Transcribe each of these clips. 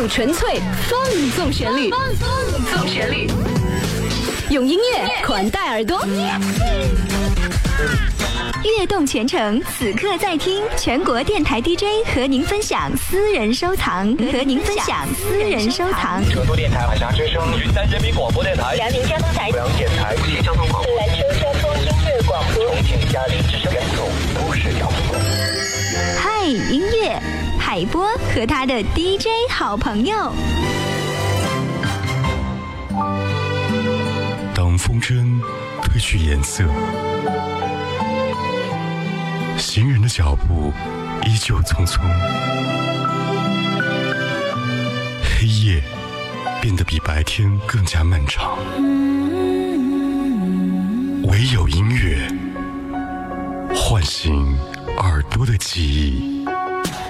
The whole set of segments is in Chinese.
用纯粹放纵旋律，放纵旋律，用音乐款待耳朵。悦动全程，此刻在听全国电台 DJ 和您分享私人收藏，和您分享私人收藏。成都电台海峡之声，云南人民广播电台，辽宁交通台，阜阳电台，吉林交通广播，兰州交通音乐广播，重庆嘉陵之声，甘肃都市交通。嗨，音乐，海波和他的 DJ 好朋友。当风筝褪去颜色。行人的脚步依旧匆匆，黑夜变得比白天更加漫长。唯有音乐唤醒耳朵的记忆。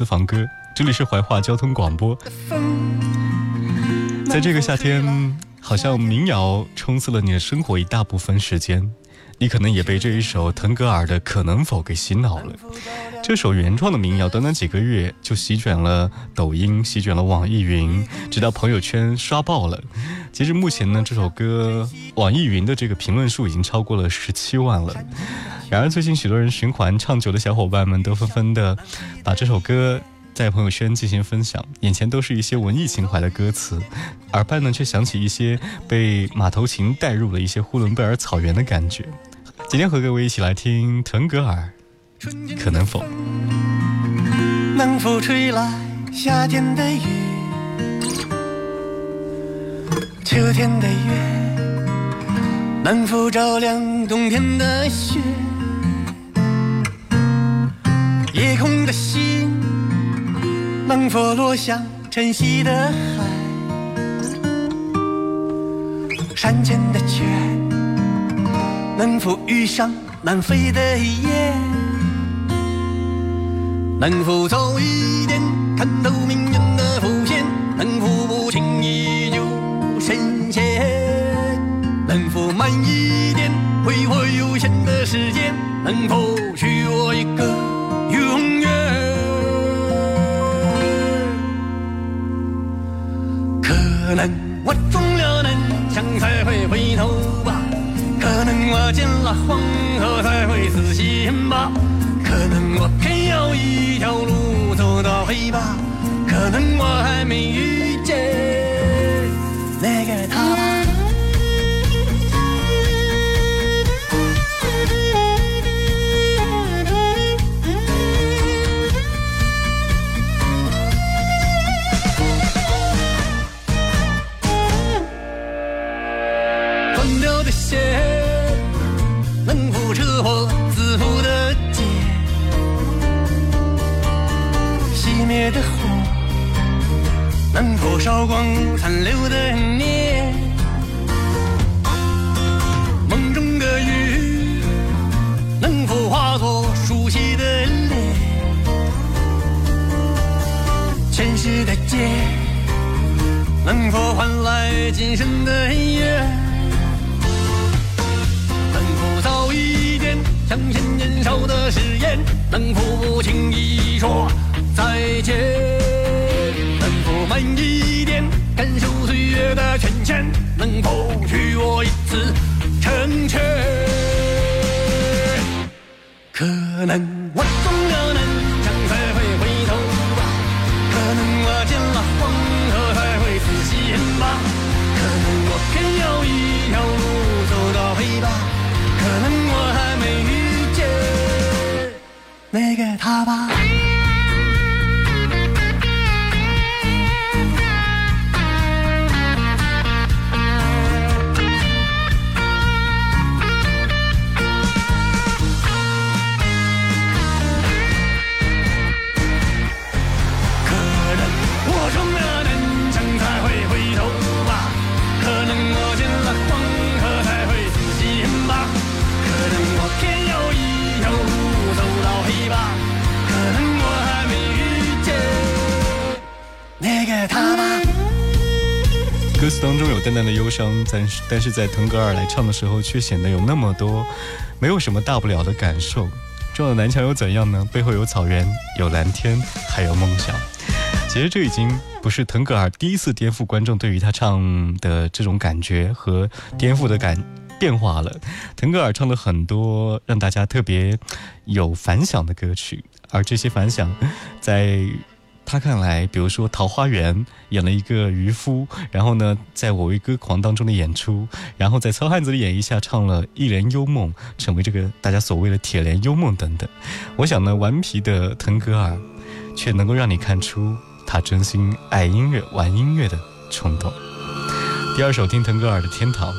私房歌，这里是怀化交通广播。在这个夏天，好像民谣冲刺了你的生活一大部分时间，你可能也被这一首腾格尔的《可能否》给洗脑了。这首原创的民谣，短短几个月就席卷了抖音，席卷了网易云，直到朋友圈刷爆了。截至目前呢，这首歌网易云的这个评论数已经超过了十七万了。然而，最近许多人循环唱久的小伙伴们都纷纷的把这首歌在朋友圈进行分享，眼前都是一些文艺情怀的歌词，耳畔呢却响起一些被马头琴带入了一些呼伦贝尔草原的感觉。今天和各位一起来听腾格尔，可能否？能否吹来夏天的雨，秋天的月？能否照亮冬天的雪？空的心能否落向晨曦的海？山间的泉能否遇上南飞的雁？能否早一点看透命运的伏线？能否不轻易就深陷？能否慢一点挥霍有限的时间？能否许我一个？可能我中了南墙才会回头吧，可能我见了黄河才会死心吧，可能我偏要一条路走到黑吧，可能我还没遇韶光残留的念，歌词当中有淡淡的忧伤，但是但是在腾格尔来唱的时候，却显得有那么多没有什么大不了的感受。撞了南墙又怎样呢？背后有草原，有蓝天，还有梦想。其实这已经不是腾格尔第一次颠覆观众对于他唱的这种感觉和颠覆的感变化了。腾格尔唱了很多让大家特别有反响的歌曲，而这些反响在。他看来，比如说《桃花源》演了一个渔夫，然后呢，在《我为歌狂》当中的演出，然后在糙汉子的演绎下唱了《一帘幽梦》，成为这个大家所谓的“铁帘幽梦”等等。我想呢，顽皮的腾格尔，却能够让你看出他真心爱音乐、玩音乐的冲动。第二首听腾格尔的《天堂》。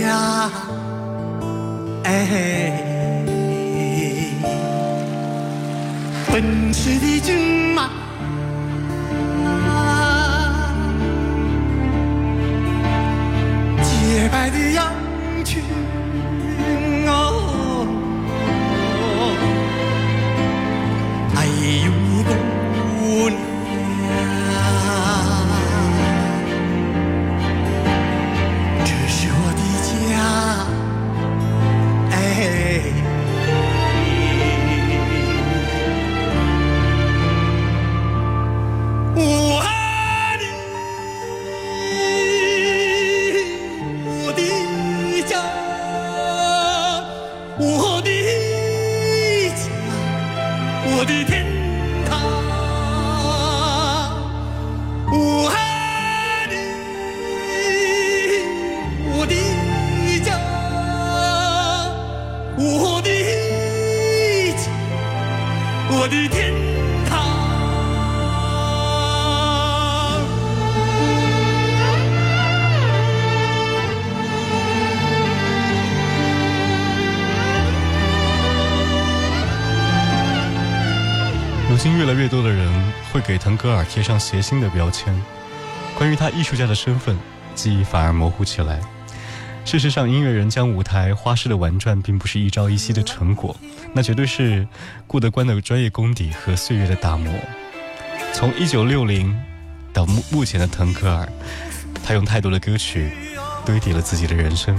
呀，哎。奔驰的骏马，洁白的羊腾格尔贴上谐星的标签，关于他艺术家的身份，记忆反而模糊起来。事实上，音乐人将舞台花式的玩转，并不是一朝一夕的成果，那绝对是顾得观的专业功底和岁月的打磨。从一九六零到目目前的腾格尔，他用太多的歌曲堆叠了自己的人生。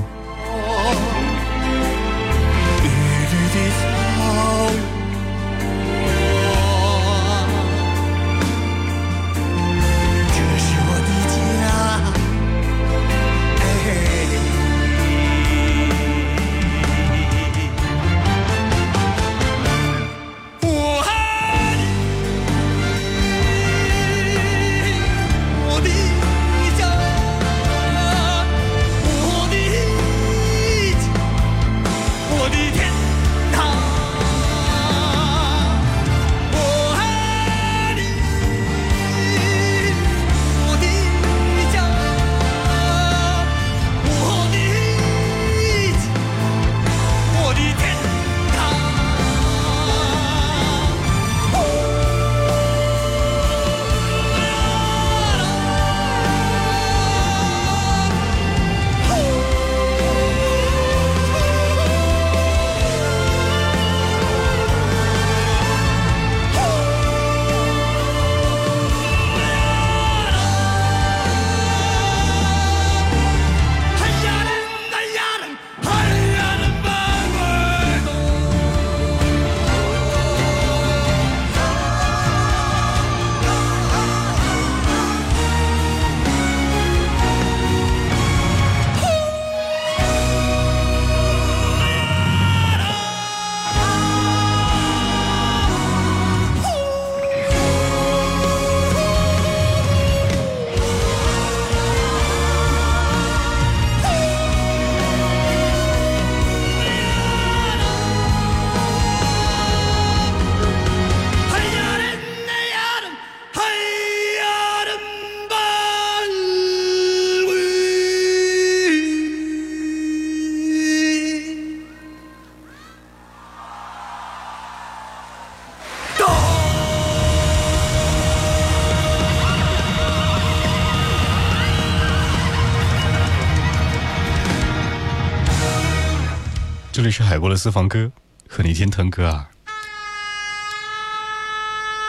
是海波的私房歌，和你听腾格尔。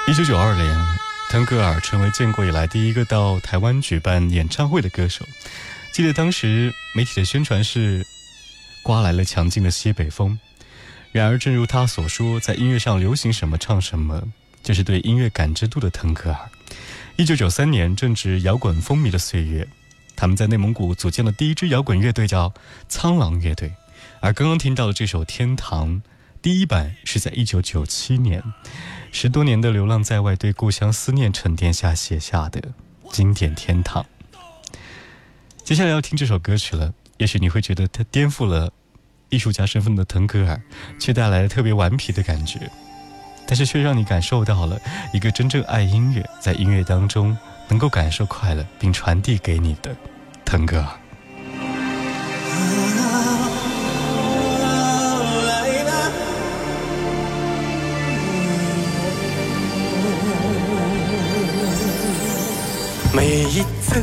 一九九二年，腾格尔成为建国以来第一个到台湾举办演唱会的歌手。记得当时媒体的宣传是“刮来了强劲的西北风”。然而，正如他所说，在音乐上流行什么唱什么，就是对音乐感知度的腾格尔。一九九三年正值摇滚风靡的岁月，他们在内蒙古组建了第一支摇滚乐队，叫苍狼乐队。而刚刚听到的这首《天堂》，第一版是在一九九七年，十多年的流浪在外，对故乡思念沉淀下写下的经典《天堂》。接下来要听这首歌曲了，也许你会觉得它颠覆了。艺术家身份的腾格尔，却带来了特别顽皮的感觉，但是却让你感受到了一个真正爱音乐，在音乐当中能够感受快乐并传递给你的腾格尔。每一次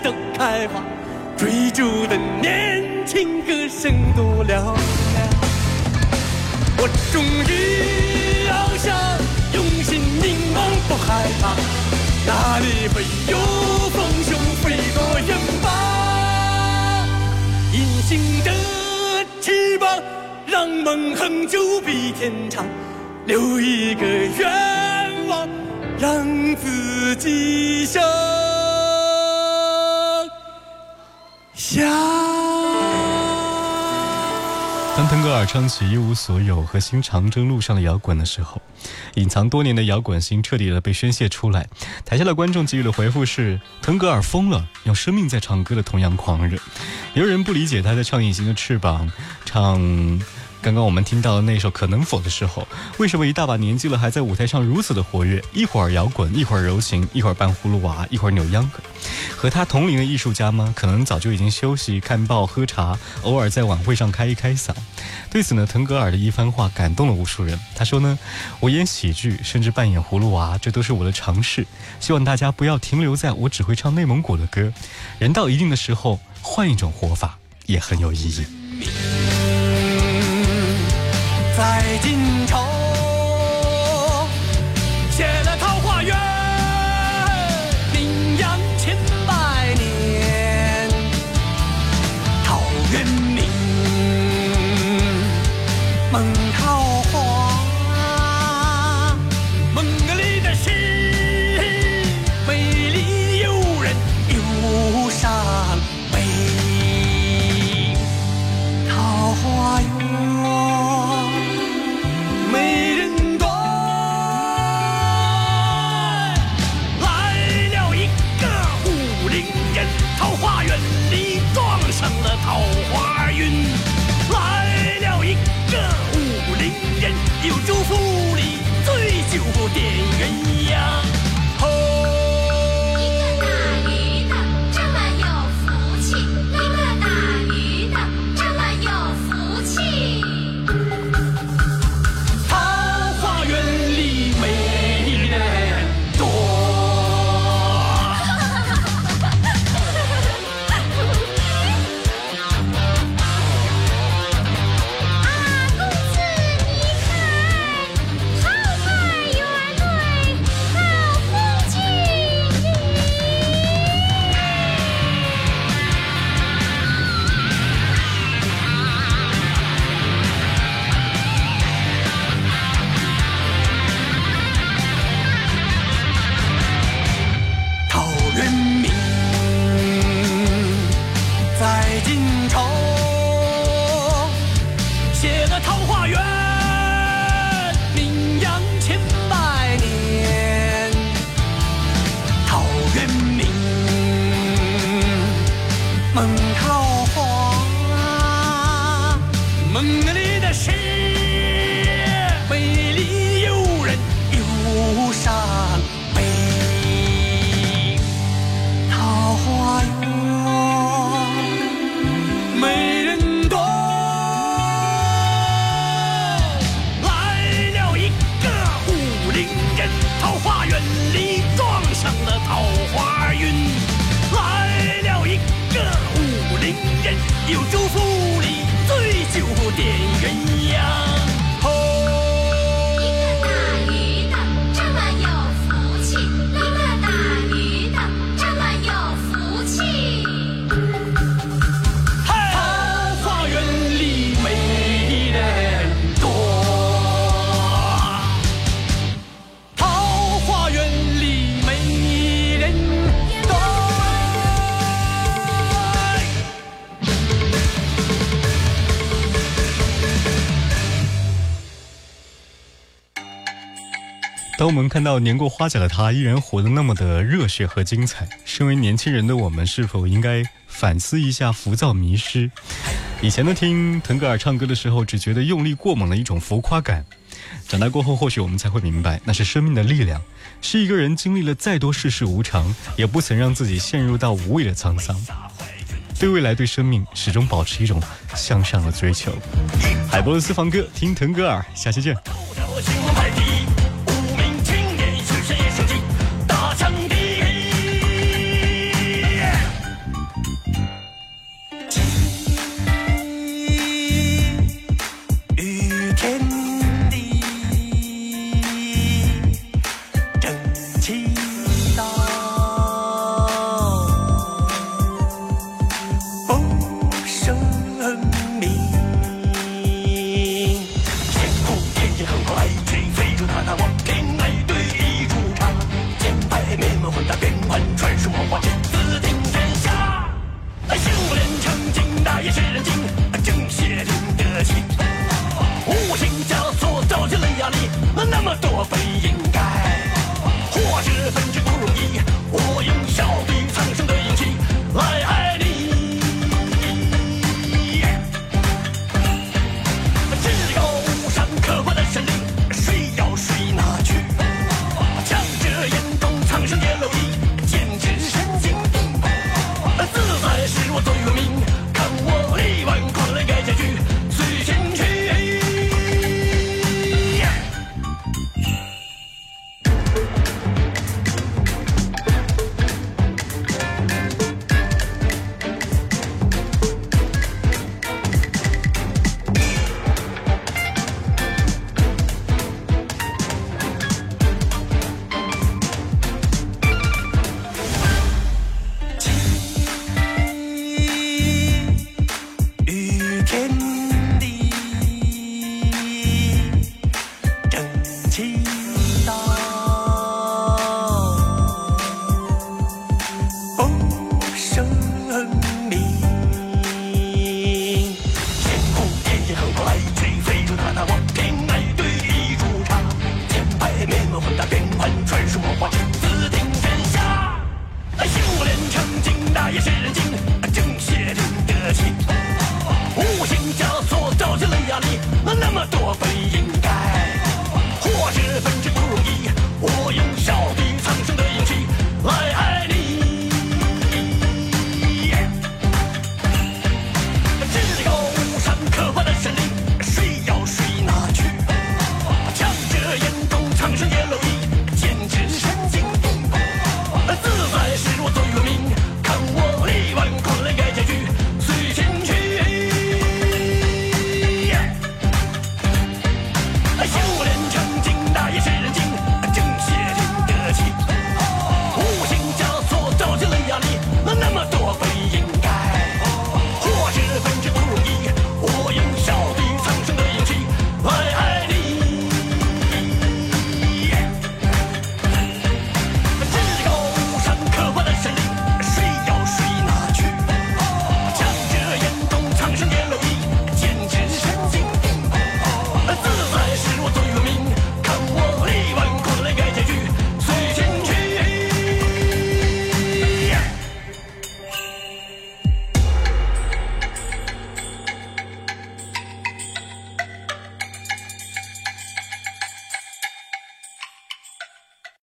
的开花，追逐的年轻歌声多嘹亮，我终于翱翔。用心凝望，不害怕，哪里会有风雄飞多远吧？隐形的翅膀，让梦恒久比天长。留一个愿望，让自己想当腾格尔唱起《一无所有》和《新长征路上的摇滚》的时候，隐藏多年的摇滚心彻底的被宣泄出来。台下的观众给予的回复是：腾格尔疯了，用生命在唱歌的同样狂热。有人不理解他在唱《隐形的翅膀》，唱。刚刚我们听到的那首《可能否》的时候，为什么一大把年纪了还在舞台上如此的活跃？一会儿摇滚，一会儿柔情，一会儿扮葫芦娃，一会儿扭秧歌。和他同龄的艺术家吗？可能早就已经休息、看报、喝茶，偶尔在晚会上开一开嗓。对此呢，腾格尔的一番话感动了无数人。他说呢：“我演喜剧，甚至扮演葫芦娃，这都是我的尝试。希望大家不要停留在我只会唱内蒙古的歌，人到一定的时候，换一种活法也很有意义。”在今朝。当我们看到年过花甲的他依然活得那么的热血和精彩，身为年轻人的我们是否应该反思一下浮躁迷失？以前的听腾格尔唱歌的时候，只觉得用力过猛的一种浮夸感。长大过后，或许我们才会明白，那是生命的力量，是一个人经历了再多世事无常，也不曾让自己陷入到无谓的沧桑。对未来，对生命，始终保持一种向上的追求。海波的私房歌，听腾格尔，下期见。那么多背影 ตัว